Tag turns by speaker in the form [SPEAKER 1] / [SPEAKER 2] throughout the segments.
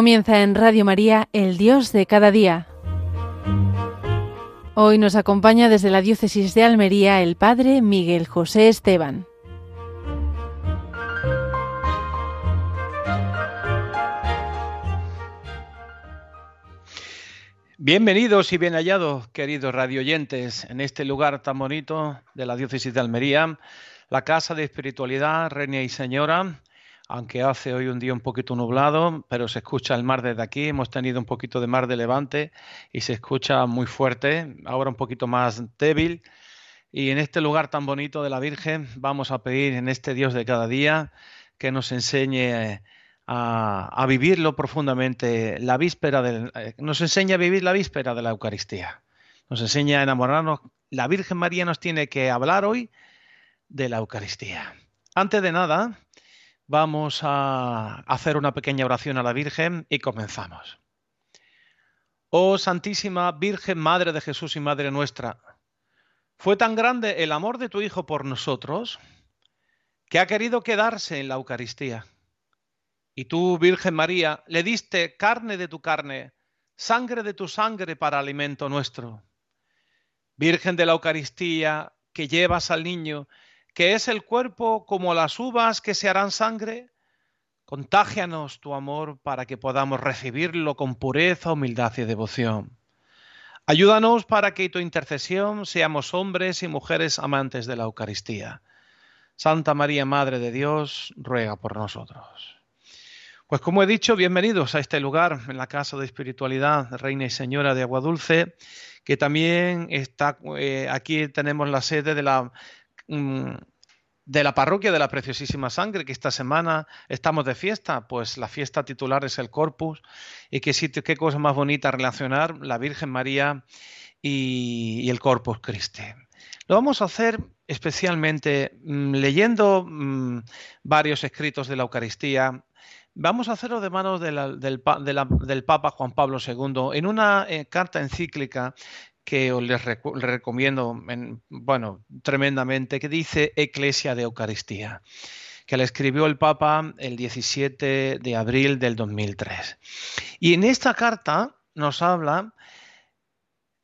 [SPEAKER 1] Comienza en Radio María, el Dios de cada día. Hoy nos acompaña desde la diócesis de Almería el Padre Miguel José Esteban.
[SPEAKER 2] Bienvenidos y bien hallados, queridos radioyentes, en este lugar tan bonito de la diócesis de Almería, la Casa de Espiritualidad, Reina y Señora, aunque hace hoy un día un poquito nublado, pero se escucha el mar desde aquí. Hemos tenido un poquito de mar de levante y se escucha muy fuerte, ahora un poquito más débil. Y en este lugar tan bonito de la Virgen vamos a pedir en este Dios de cada día que nos enseñe a, vivirlo profundamente, la víspera del, eh, nos enseña a vivir la víspera de la Eucaristía. Nos enseña a enamorarnos. La Virgen María nos tiene que hablar hoy de la Eucaristía. Antes de nada, Vamos a hacer una pequeña oración a la Virgen y comenzamos. Oh Santísima Virgen Madre de Jesús y Madre nuestra, fue tan grande el amor de tu Hijo por nosotros que ha querido quedarse en la Eucaristía. Y tú, Virgen María, le diste carne de tu carne, sangre de tu sangre para alimento nuestro. Virgen de la Eucaristía, que llevas al niño que es el cuerpo como las uvas que se harán sangre? Contágianos tu amor para que podamos recibirlo con pureza, humildad y devoción. Ayúdanos para que tu intercesión seamos hombres y mujeres amantes de la Eucaristía. Santa María, Madre de Dios, ruega por nosotros. Pues como he dicho, bienvenidos a este lugar, en la Casa de Espiritualidad, Reina y Señora de Agua Dulce, que también está, eh, aquí tenemos la sede de la Mm, de la parroquia de la Preciosísima Sangre, que esta semana estamos de fiesta, pues la fiesta titular es el Corpus, y qué cosa más bonita relacionar la Virgen María y, el Corpus Christi. Lo vamos a hacer especialmente mm, leyendo mm, varios escritos de la Eucaristía. Vamos a hacerlo de manos del, Papa Juan Pablo II en una eh, carta encíclica que os les recomiendo, bueno, tremendamente, que dice Eclesia de Eucaristía, que la escribió el Papa el 17 de abril del 2003. Y en esta carta nos habla,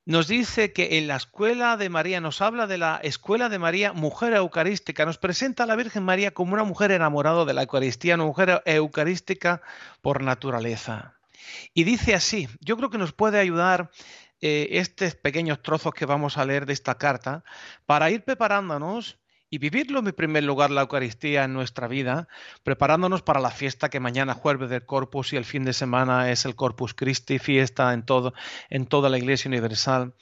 [SPEAKER 2] nos dice que en la escuela de María, nos habla de la escuela de María, mujer eucarística, nos presenta a la Virgen María como una mujer enamorada de la Eucaristía, una mujer eucarística por naturaleza. Y dice así, yo creo que nos puede ayudar eh, estos pequeños trozos que vamos a leer de esta carta para ir preparándonos y vivirlo en primer lugar la Eucaristía en nuestra vida, preparándonos para la fiesta que mañana jueves del Corpus y el fin de semana es el Corpus Christi, fiesta en todo en toda la Iglesia universal.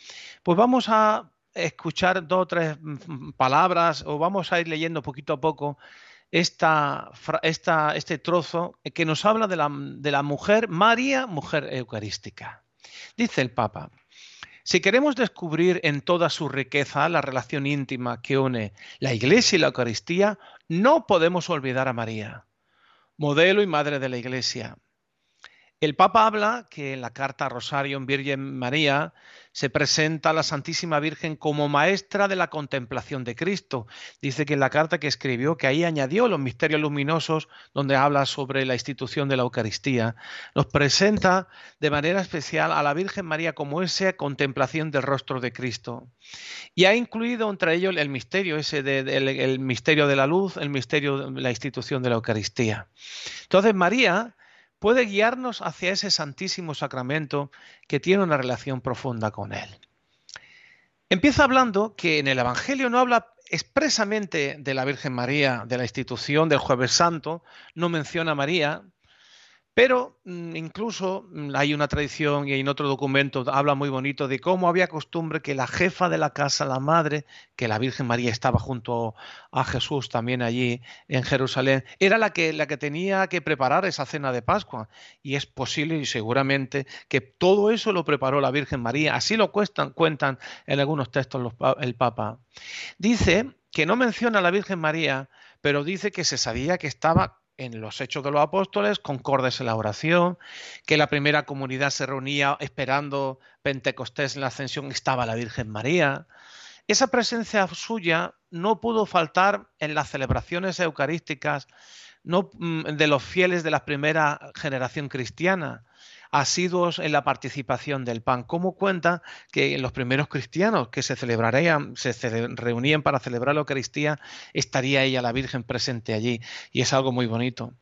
[SPEAKER 2] Pues vamos a escuchar dos o tres mm, palabras o vamos a ir leyendo poquito a poco esta, esta, este trozo que nos habla de la, de la mujer María, mujer eucarística. Dice el Papa, si queremos descubrir en toda su riqueza la relación íntima que une la Iglesia y la Eucaristía, no podemos olvidar a María, modelo y madre de la Iglesia. El Papa habla que en la carta Rosario en Virgen María se presenta a la Santísima Virgen como maestra de la contemplación de Cristo. Dice que en la carta que escribió, que ahí añadió los misterios luminosos, donde habla sobre la institución de la Eucaristía, nos presenta de manera especial a la Virgen María como esa contemplación del rostro de Cristo. Y ha incluido entre ellos el misterio, ese el misterio de la luz, el misterio de la institución de la Eucaristía. Entonces María puede guiarnos hacia ese santísimo sacramento que tiene una relación profunda con él. Empieza hablando que en el Evangelio no habla expresamente de la Virgen María, de la institución del jueves santo, no menciona a María, pero mm, incluso mm, hay una tradición y en otro documento habla muy bonito de cómo había costumbre que la jefa de la casa, la madre, que la Virgen María estaba junto a Jesús también allí en Jerusalén, era la que, la que tenía que preparar esa cena de Pascua. Y es posible y seguramente que todo eso lo preparó la Virgen María. Así lo cuentan en algunos textos el Papa. Dice que no menciona a la Virgen María, pero dice que se sabía que estaba en los Hechos de los Apóstoles, concordes en la oración, que la primera comunidad se reunía esperando Pentecostés en la ascensión, estaba la Virgen María. Esa presencia suya no pudo faltar en las celebraciones eucarísticas mm, de los fieles de la primera generación cristiana, asiduos en la participación del pan. ¿Cómo cuenta que los primeros cristianos que se celebrarían, se reunían para celebrar la Eucaristía, estaría ella, la Virgen, presente allí? Y es algo muy bonito.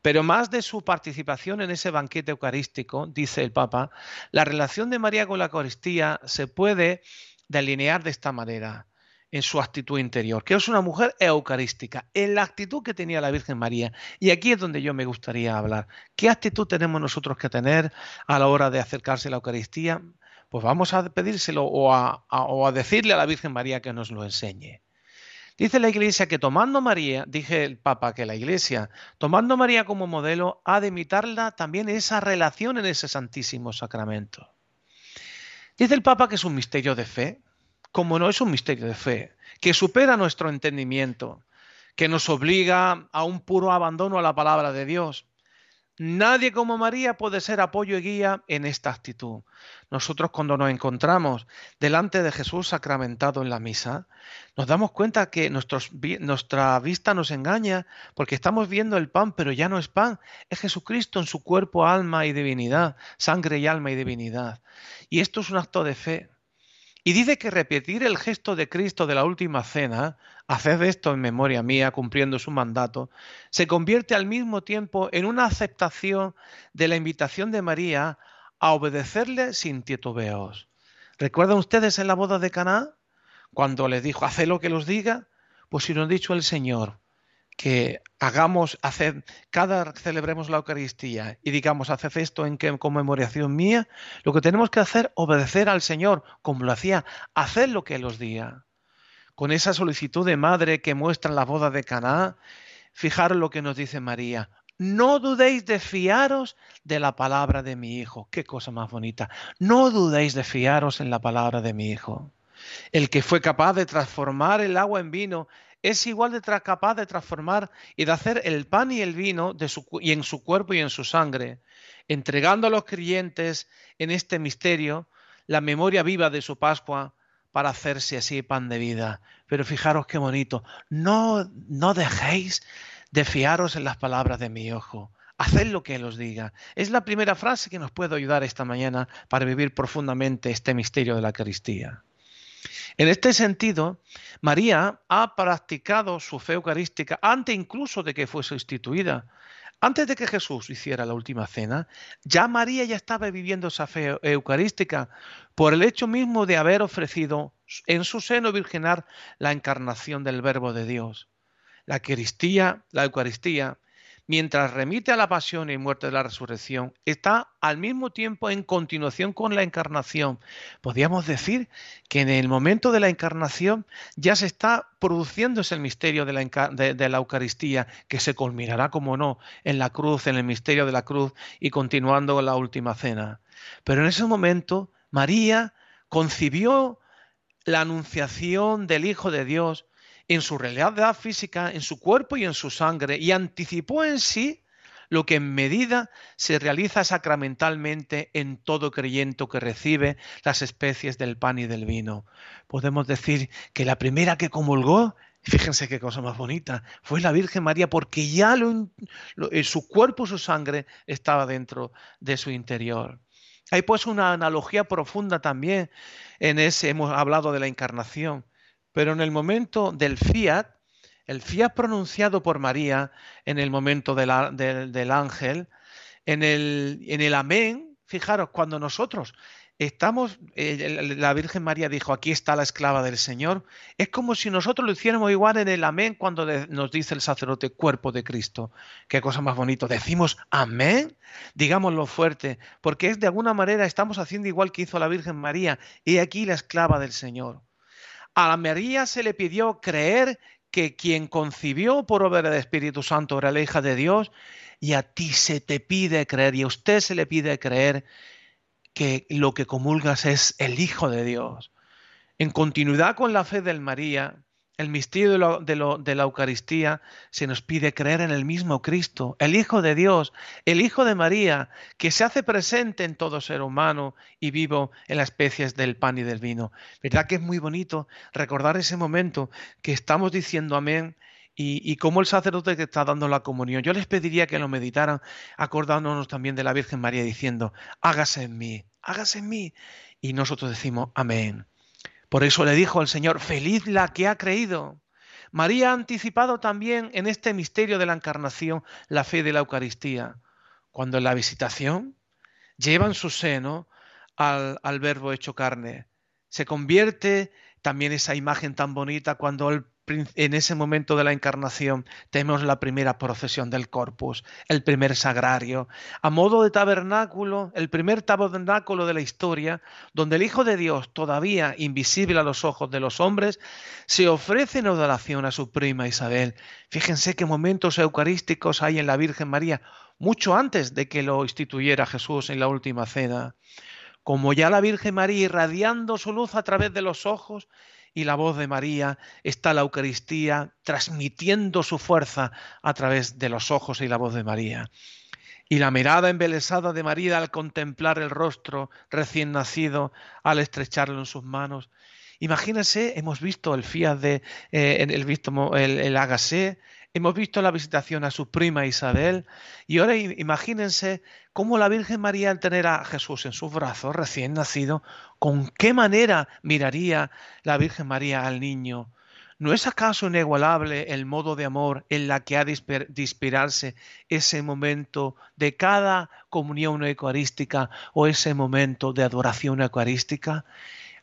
[SPEAKER 2] Pero más de su participación en ese banquete eucarístico, dice el Papa, la relación de María con la Eucaristía se puede delinear de esta manera en su actitud interior, que es una mujer eucarística, en la actitud que tenía la Virgen María. Y aquí es donde yo me gustaría hablar. ¿Qué actitud tenemos nosotros que tener a la hora de acercarse a la Eucaristía? Pues vamos a pedírselo o a, o a decirle a la Virgen María que nos lo enseñe. Dice la Iglesia que tomando María, dije el Papa que la Iglesia, tomando María como modelo, ha de imitarla también esa relación en ese Santísimo Sacramento. Dice el Papa que es un misterio de fe, como no es un misterio de fe, que supera nuestro entendimiento, que nos obliga a un puro abandono a la palabra de Dios. Nadie como María puede ser apoyo y guía en esta actitud. Nosotros cuando nos encontramos delante de Jesús sacramentado en la misa, nos damos cuenta que nuestra vista nos engaña porque estamos viendo el pan, pero ya no es pan, es Jesucristo en su cuerpo, alma y divinidad, sangre y alma y divinidad. Y esto es un acto de fe. Y dice que repetir el gesto de Cristo de la última cena, haced esto en memoria mía, cumpliendo su mandato, se convierte al mismo tiempo en una aceptación de la invitación de María a obedecerle sin titubeos. ¿Recuerdan ustedes en la boda de Caná? Cuando le dijo, haced lo que los diga, pues si lo ha dicho el Señor, que hagamos, hacer, cada celebremos la Eucaristía y digamos, haced esto en conmemoración mía, lo que tenemos que hacer, obedecer al Señor, como lo hacía, hacer lo que Él os diga. Con esa solicitud de madre que muestra en la boda de Caná, fijaros lo que nos dice María. No dudéis de fiaros de la palabra de mi hijo. Qué cosa más bonita. No dudéis de fiaros en la palabra de mi hijo. El que fue capaz de transformar el agua en vino es igual de capaz de transformar y de hacer el pan y el vino de su, y en su cuerpo y en su sangre, entregando a los creyentes en este misterio la memoria viva de su Pascua para hacerse así pan de vida. Pero fijaros qué bonito, no, no dejéis de fiaros en las palabras de mi ojo. Haced lo que Él os diga. Es la primera frase que nos puede ayudar esta mañana para vivir profundamente este misterio de la Eucaristía. En este sentido, María ha practicado su fe eucarística antes incluso de que fuese instituida. Antes de que Jesús hiciera la última cena, ya María ya estaba viviendo esa fe eucarística por el hecho mismo de haber ofrecido en su seno virginal la encarnación del Verbo de Dios. La Eucaristía, la Eucaristía mientras remite a la pasión y muerte de la resurrección, está al mismo tiempo en continuación con la encarnación. Podríamos decir que en el momento de la encarnación ya se está produciendo ese misterio de la, de la Eucaristía, que se culminará, como no, en la cruz, en el misterio de la cruz y continuando con la última cena. Pero en ese momento, María concibió la anunciación del Hijo de Dios en su realidad física, en su cuerpo y en su sangre, y anticipó en sí lo que en medida se realiza sacramentalmente en todo creyente que recibe las especies del pan y del vino. Podemos decir que la primera que comulgó, fíjense qué cosa más bonita, fue la Virgen María porque ya lo, su cuerpo, su sangre estaba dentro de su interior. Hay pues una analogía profunda también en ese, hemos hablado de la encarnación. Pero en el momento del fiat, el fiat pronunciado por María en el momento del ángel, en el, en el amén, fijaros, cuando nosotros estamos, eh, la Virgen María dijo, aquí está la esclava del Señor, es como si nosotros lo hiciéramos igual en el amén cuando nos dice el sacerdote cuerpo de Cristo. Qué cosa más bonito. Decimos amén, digámoslo fuerte, porque es de alguna manera estamos haciendo igual que hizo la Virgen María, y aquí la esclava del Señor. A María se le pidió creer que quien concibió por obra del Espíritu Santo era la hija de Dios y a ti se te pide creer y a usted se le pide creer que lo que comulgas es el Hijo de Dios. En continuidad con la fe del María, el misterio de, la Eucaristía se nos pide creer en el mismo Cristo, el Hijo de Dios, el Hijo de María, que se hace presente en todo ser humano y vivo en las especies del pan y del vino. ¿Verdad que es muy bonito recordar ese momento que estamos diciendo amén y, como el sacerdote que está dando la comunión. Yo les pediría que lo meditaran, acordándonos también de la Virgen María diciendo, hágase en mí, hágase en mí. Y nosotros decimos, amén. Por eso le dijo al Señor, feliz la que ha creído. María ha anticipado también en este misterio de la encarnación la fe de la Eucaristía, cuando en la visitación lleva en su seno al, al verbo hecho carne. Se convierte también esa imagen tan bonita cuando el en ese momento de la encarnación tenemos la primera procesión del corpus, el primer sagrario, a modo de tabernáculo, el primer tabernáculo de la historia, donde el Hijo de Dios, todavía invisible a los ojos de los hombres, se ofrece en adoración a su prima Isabel. Fíjense qué momentos eucarísticos hay en la Virgen María, mucho antes de que lo instituyera Jesús en la última cena. Como ya la Virgen María irradiando su luz a través de los ojos, y la voz de María está la Eucaristía transmitiendo su fuerza a través de los ojos y la voz de María. Y la mirada embelesada de María al contemplar el rostro recién nacido, al estrecharlo en sus manos. Imagínense, hemos visto el fiat de eh, el, visto, el, el Hemos visto la visitación a su prima Isabel y ahora imagínense cómo la Virgen María al tener a Jesús en sus brazos recién nacido, con qué manera miraría la Virgen María al niño. ¿No es acaso inigualable el modo de amor en la que ha de inspirarse ese momento de cada comunión eucarística o ese momento de adoración eucarística?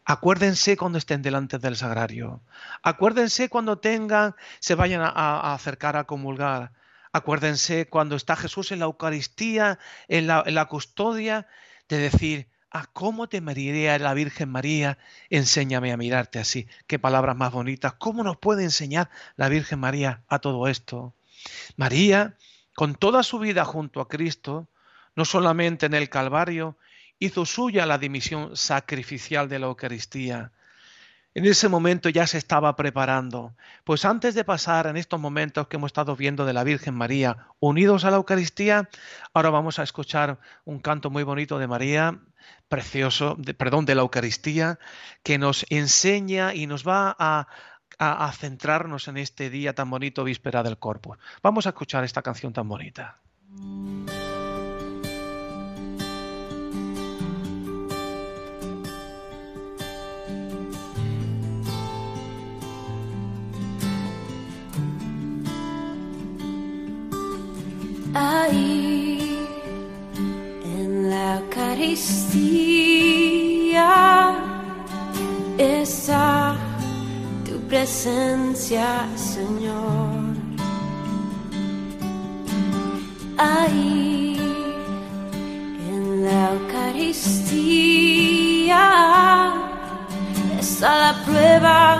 [SPEAKER 2] Acuérdense cuando estén delante del sagrario. Acuérdense cuando tengan, se vayan a, acercar a comulgar. Acuérdense cuando está Jesús en la Eucaristía, en la, custodia, de decir, ¿a ah, cómo te miraría la Virgen María? Enséñame a mirarte así. Qué palabras más bonitas. ¿Cómo nos puede enseñar la Virgen María a todo esto? María, con toda su vida junto a Cristo, no solamente en el Calvario, hizo suya la dimisión sacrificial de la Eucaristía. En ese momento ya se estaba preparando, pues antes de pasar en estos momentos que hemos estado viendo de la Virgen María unidos a la Eucaristía, ahora vamos a escuchar un canto muy bonito de María, precioso, perdón, de la Eucaristía, que nos enseña y nos va a, a centrarnos en este día tan bonito, víspera del Corpus. Vamos a escuchar esta canción tan bonita.
[SPEAKER 3] Eucaristía está tu presencia, Señor. Ahí en la Eucaristía está la prueba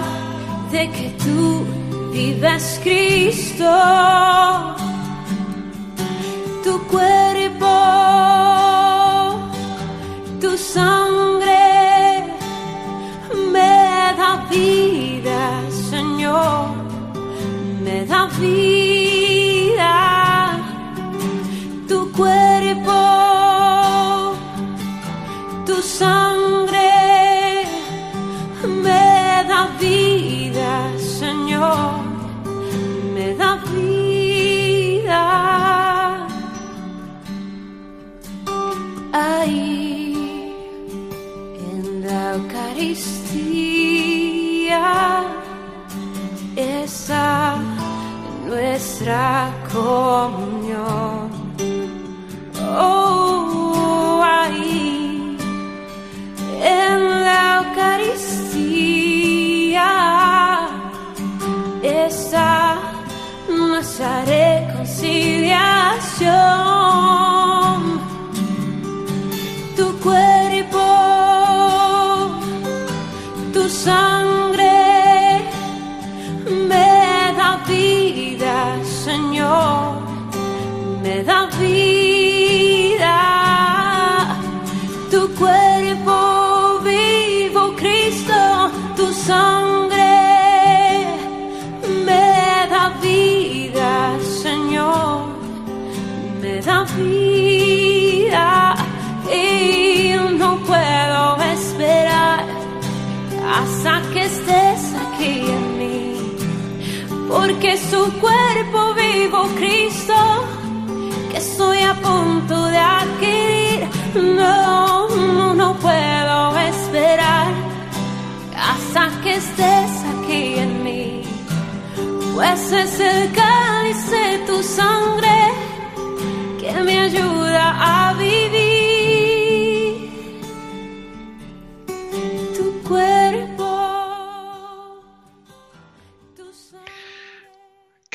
[SPEAKER 3] de que tú vives Cristo tu cuerpo, sangre me da vida, Señor, me da vida. Tu cuerpo, tu sangre me da vida, Señor, me da vida. ahí Eucaristía está nuestra comunión. Oh, ahí en la Eucaristía está nuestra reconciliación. Su cuerpo vivo, Cristo, que estoy a punto de adquirir. No, no, no puedo esperar hasta que estés aquí en mí, pues es el cáliz de tu sangre que me ayuda a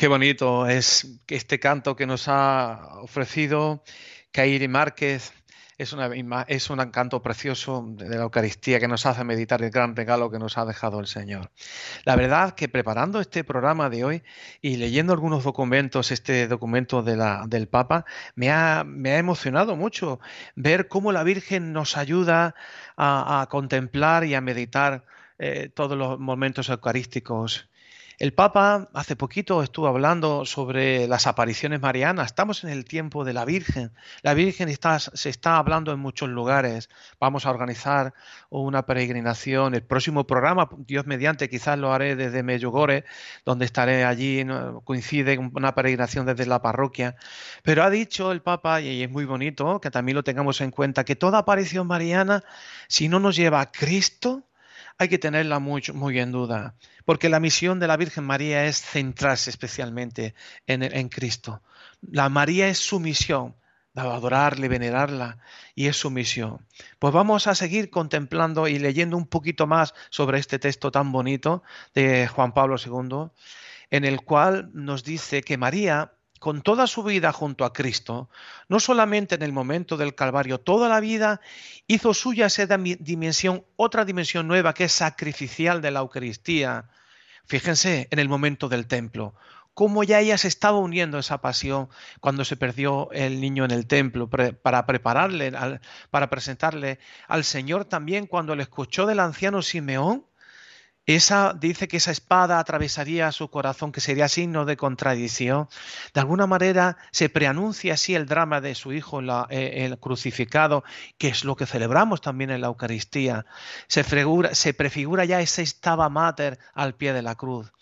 [SPEAKER 2] Qué bonito es este canto que nos ha ofrecido Kairi Márquez. Es, un canto precioso de la Eucaristía que nos hace meditar el gran regalo que nos ha dejado el Señor. La verdad que preparando este programa de hoy y leyendo algunos documentos, este documento del Papa, me ha, emocionado mucho ver cómo la Virgen nos ayuda a, a contemplar y a meditar eh, todos los momentos eucarísticos. El Papa hace poquito estuvo hablando sobre las apariciones marianas. Estamos en el tiempo de la Virgen. La Virgen está, se está hablando en muchos lugares. Vamos a organizar una peregrinación. El próximo programa, Dios mediante, quizás lo haré desde Medjugorje, donde estaré allí. Coincide una peregrinación desde la parroquia. Pero ha dicho el Papa, y es muy bonito que también lo tengamos en cuenta, que toda aparición mariana, si no nos lleva a Cristo, hay que tenerla muy, muy en duda, porque la misión de la Virgen María es centrarse especialmente en, en Cristo. La María es su misión, adorarle, venerarla, y es su misión. Pues vamos a seguir contemplando y leyendo un poquito más sobre este texto tan bonito de Juan Pablo II, en el cual nos dice que María con toda su vida junto a Cristo, no solamente en el momento del Calvario, toda la vida hizo suya esa dimensión, otra dimensión nueva que es sacrificial de la Eucaristía. Fíjense en el momento del templo, cómo ya ella se estaba uniendo a esa pasión cuando se perdió el niño en el templo, para prepararle, para presentarle al Señor también cuando le escuchó del anciano Simeón. Esa dice que esa espada atravesaría su corazón, que sería signo de contradicción. De alguna manera se preanuncia así el drama de su hijo, eh, el crucificado, que es lo que celebramos también en la Eucaristía. Se, se prefigura ya ese estaba mater al pie de la cruz.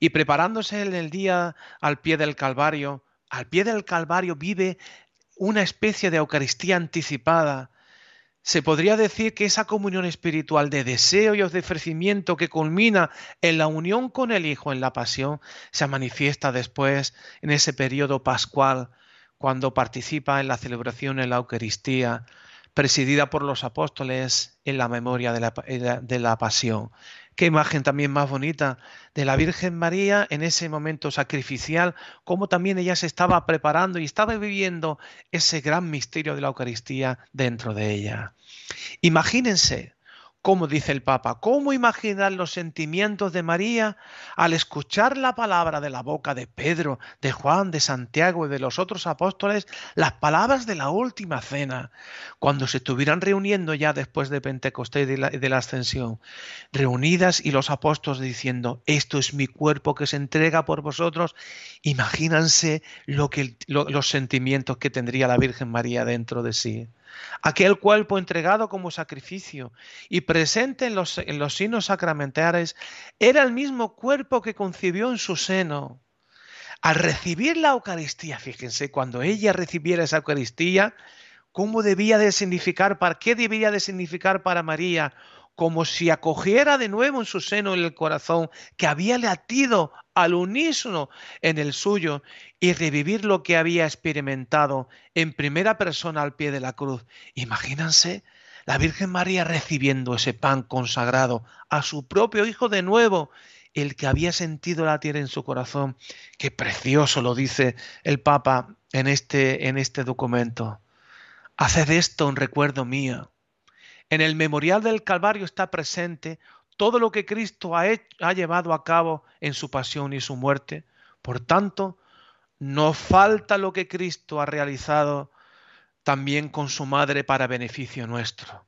[SPEAKER 2] Y preparándose en el día al pie del Calvario, al pie del Calvario vive una especie de Eucaristía anticipada. Se podría decir que esa comunión espiritual de deseo y ofrecimiento que culmina en la unión con el Hijo en la pasión se manifiesta después en ese periodo pascual, cuando participa en la celebración en la Eucaristía, presidida por los apóstoles en la memoria de la, de la pasión. Qué imagen también más bonita de la Virgen María en ese momento sacrificial, cómo también ella se estaba preparando y estaba viviendo ese gran misterio de la Eucaristía dentro de ella. Imagínense, como dice el Papa, cómo imaginar los sentimientos de María al escuchar la palabra de la boca de Pedro, de Juan, de Santiago y de los otros apóstoles, las palabras de la última cena, cuando se estuvieran reuniendo ya después de Pentecostés y de la, ascensión, reunidas y los apóstoles diciendo, esto es mi cuerpo que se entrega por vosotros, imagínense lo que, lo, los sentimientos que tendría la Virgen María dentro de sí aquel cuerpo entregado como sacrificio y presente en los, en los signos sacramentales, era el mismo cuerpo que concibió en su seno. Al recibir la Eucaristía, fíjense, cuando ella recibiera esa Eucaristía, ¿cómo debía de significar, para qué debía de significar para María? Como si acogiera de nuevo en su seno el corazón que había latido al unísono en el suyo y revivir lo que había experimentado en primera persona al pie de la cruz. Imagínense la Virgen María recibiendo ese pan consagrado a su propio Hijo de nuevo, el que había sentido latir en su corazón. Qué precioso lo dice el Papa en este, en este documento. Haced esto en recuerdo mío. En el memorial del Calvario está presente todo lo que Cristo ha, hecho, ha llevado a cabo en su pasión y su muerte. Por tanto, no falta lo que Cristo ha realizado también con su madre para beneficio nuestro.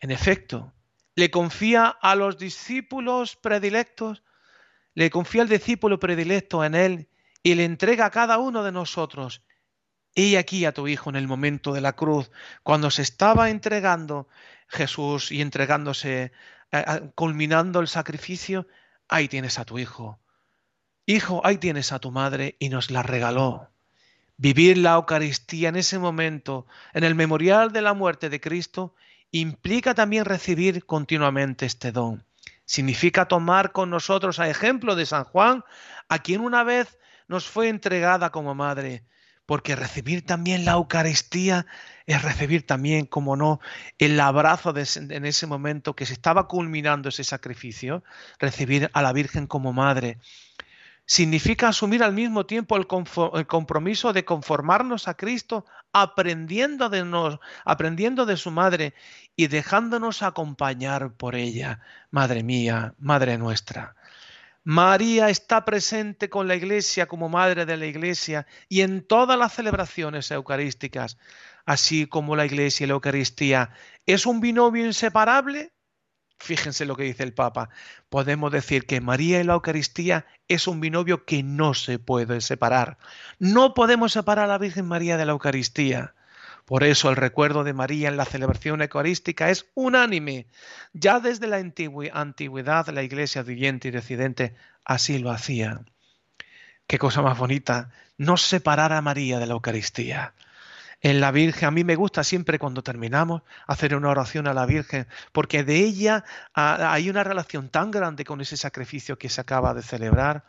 [SPEAKER 2] En efecto, le confía a los discípulos predilectos, le confía al discípulo predilecto en él y le entrega a cada uno de nosotros. Y aquí a tu hijo en el momento de la cruz, cuando se estaba entregando Jesús y entregándose, culminando el sacrificio, ahí tienes a tu hijo. Hijo, ahí tienes a tu madre y nos la regaló. Vivir la Eucaristía en ese momento, en el memorial de la muerte de Cristo, implica también recibir continuamente este don. Significa tomar con nosotros a ejemplo de San Juan, a quien una vez nos fue entregada como madre, porque recibir también la Eucaristía es recibir también, como no, el abrazo en ese momento que se estaba culminando ese sacrificio, recibir a la Virgen como madre significa asumir al mismo tiempo el, compromiso de conformarnos a Cristo, aprendiendo de, nos, aprendiendo de su madre y dejándonos acompañar por ella. Madre mía, Madre nuestra. María está presente con la Iglesia como Madre de la Iglesia y en todas las celebraciones eucarísticas, así como la Iglesia y la Eucaristía. ¿Es un binomio inseparable? Fíjense lo que dice el Papa. Podemos decir que María y la Eucaristía es un binomio que no se puede separar. No podemos separar a la Virgen María de la Eucaristía. Por eso el recuerdo de María en la celebración eucarística es unánime. Ya desde la antigüedad la Iglesia viviente y decidente así lo hacía. Qué cosa más bonita, no separar a María de la Eucaristía en la Virgen. A mí me gusta siempre cuando terminamos hacer una oración a la Virgen, porque de ella hay una relación tan grande con ese sacrificio que se acaba de celebrar.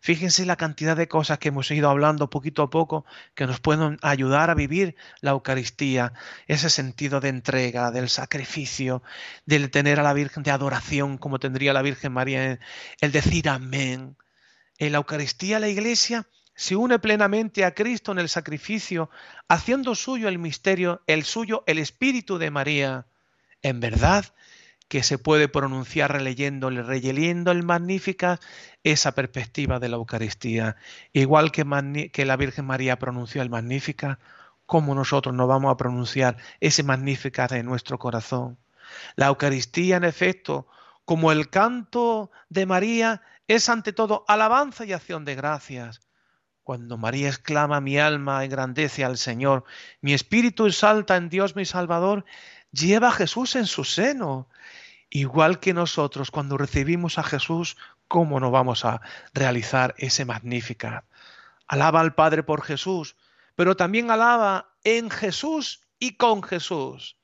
[SPEAKER 2] Fíjense la cantidad de cosas que hemos ido hablando poquito a poco que nos pueden ayudar a vivir la Eucaristía, ese sentido de entrega, del sacrificio, del tener a la Virgen de adoración como tendría la Virgen María, el decir amén. En la Eucaristía la Iglesia se une plenamente a Cristo en el sacrificio, haciendo suyo el misterio, el suyo el Espíritu de María. En verdad que se puede pronunciar releyendo, releyendo el Magnífica esa perspectiva de la Eucaristía. Igual que, que la Virgen María pronunció el Magnífica, ¿cómo nosotros no vamos a pronunciar ese Magnífica de nuestro corazón? La Eucaristía, en efecto, como el canto de María, es ante todo alabanza y acción de gracias. Cuando María exclama, mi alma engrandece al Señor, mi espíritu exalta en Dios mi Salvador, lleva a Jesús en su seno. Igual que nosotros, cuando recibimos a Jesús, ¿cómo no vamos a realizar ese magnífica? Alaba al Padre por Jesús, pero también alaba en Jesús y con Jesús.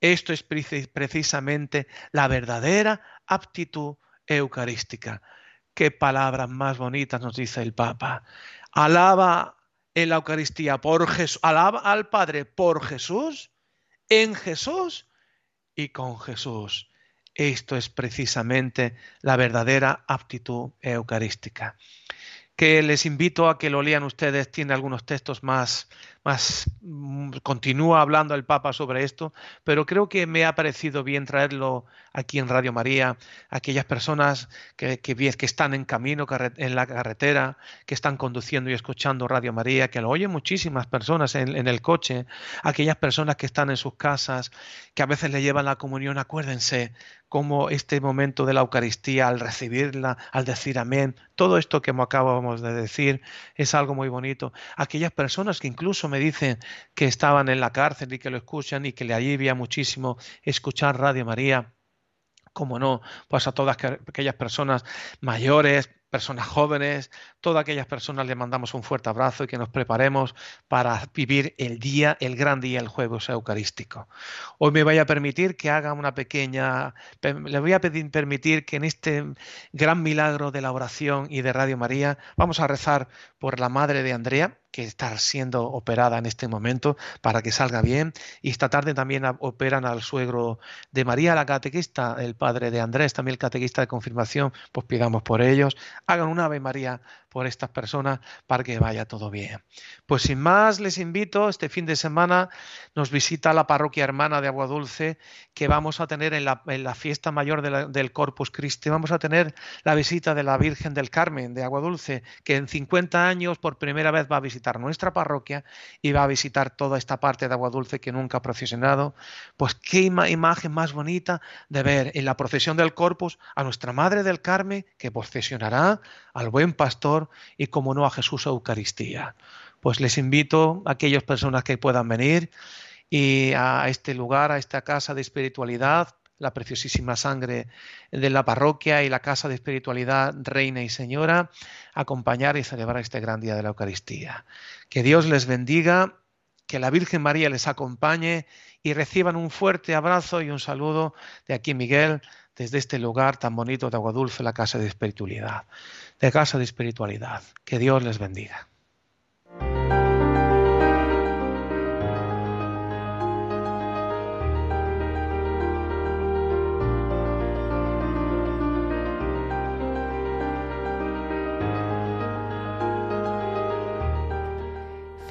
[SPEAKER 2] Esto es precisamente la verdadera aptitud eucarística. Qué palabras más bonitas nos dice el Papa alaba en la Eucaristía por Jesús, alaba al Padre por Jesús, en Jesús y con Jesús. Esto es precisamente la verdadera aptitud eucarística. Que les invito a que lo lean ustedes, tiene algunos textos más más mm, continúa hablando el Papa sobre esto, pero creo que me ha parecido bien traerlo aquí en Radio María, aquellas personas que, que, que están en camino en la carretera, que están conduciendo y escuchando Radio María, que lo oyen muchísimas personas en, el coche, aquellas personas que están en sus casas, que a veces le llevan la comunión, acuérdense cómo este momento de la Eucaristía, al recibirla, al decir amén, todo esto que acabamos de decir es algo muy bonito. Aquellas personas que incluso me dicen que estaban en la cárcel y que lo escuchan y que le alivia muchísimo escuchar Radio María. Como no, pues a todas aquellas personas mayores, personas jóvenes, todas aquellas personas les mandamos un fuerte abrazo y que nos preparemos para vivir el día, el gran día, el jueves eucarístico. Hoy me voy a permitir que haga una pequeña, le voy a pedir, permitir que en este gran milagro de la oración y de Radio María, vamos a rezar por la madre de Andrea, que está siendo operada en este momento para que salga bien. Y esta tarde también operan al suegro de María, la catequista, el padre de Andrés, también el catequista de confirmación, pues pidamos por ellos. Hagan una Ave María por estas personas para que vaya todo bien. Pues sin más, les invito, este fin de semana nos visita la parroquia hermana de Agua Dulce, que vamos a tener en la, fiesta mayor del Corpus Christi, vamos a tener la visita de la Virgen del Carmen de Agua Dulce, que en 50 años por primera vez va a visitar nuestra parroquia y va a visitar toda esta parte de Agua Dulce que nunca ha procesionado. Pues qué imagen más bonita de ver en la procesión del Corpus a nuestra Madre del Carmen, que procesionará al buen pastor y, como no, a Jesús Eucaristía. Pues les invito a aquellas personas que puedan venir y a este lugar, a esta casa de espiritualidad, la preciosísima sangre de la parroquia y la casa de espiritualidad Reina y Señora, acompañar y celebrar este gran día de la Eucaristía. Que Dios les bendiga, que la Virgen María les acompañe y reciban un fuerte abrazo y un saludo de aquí Miguel, desde este lugar tan bonito de Agua Dulce, la casa de espiritualidad, de casa de espiritualidad. Que Dios les bendiga.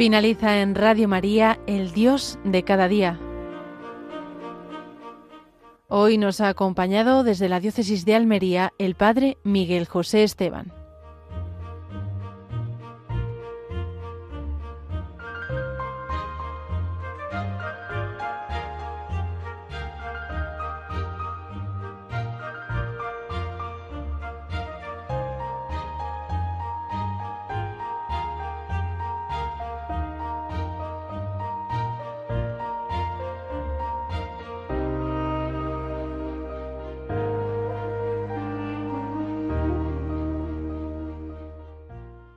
[SPEAKER 1] Finaliza en Radio María, el Dios de cada día. Hoy nos ha acompañado desde la diócesis de Almería el Padre Miguel José Esteban.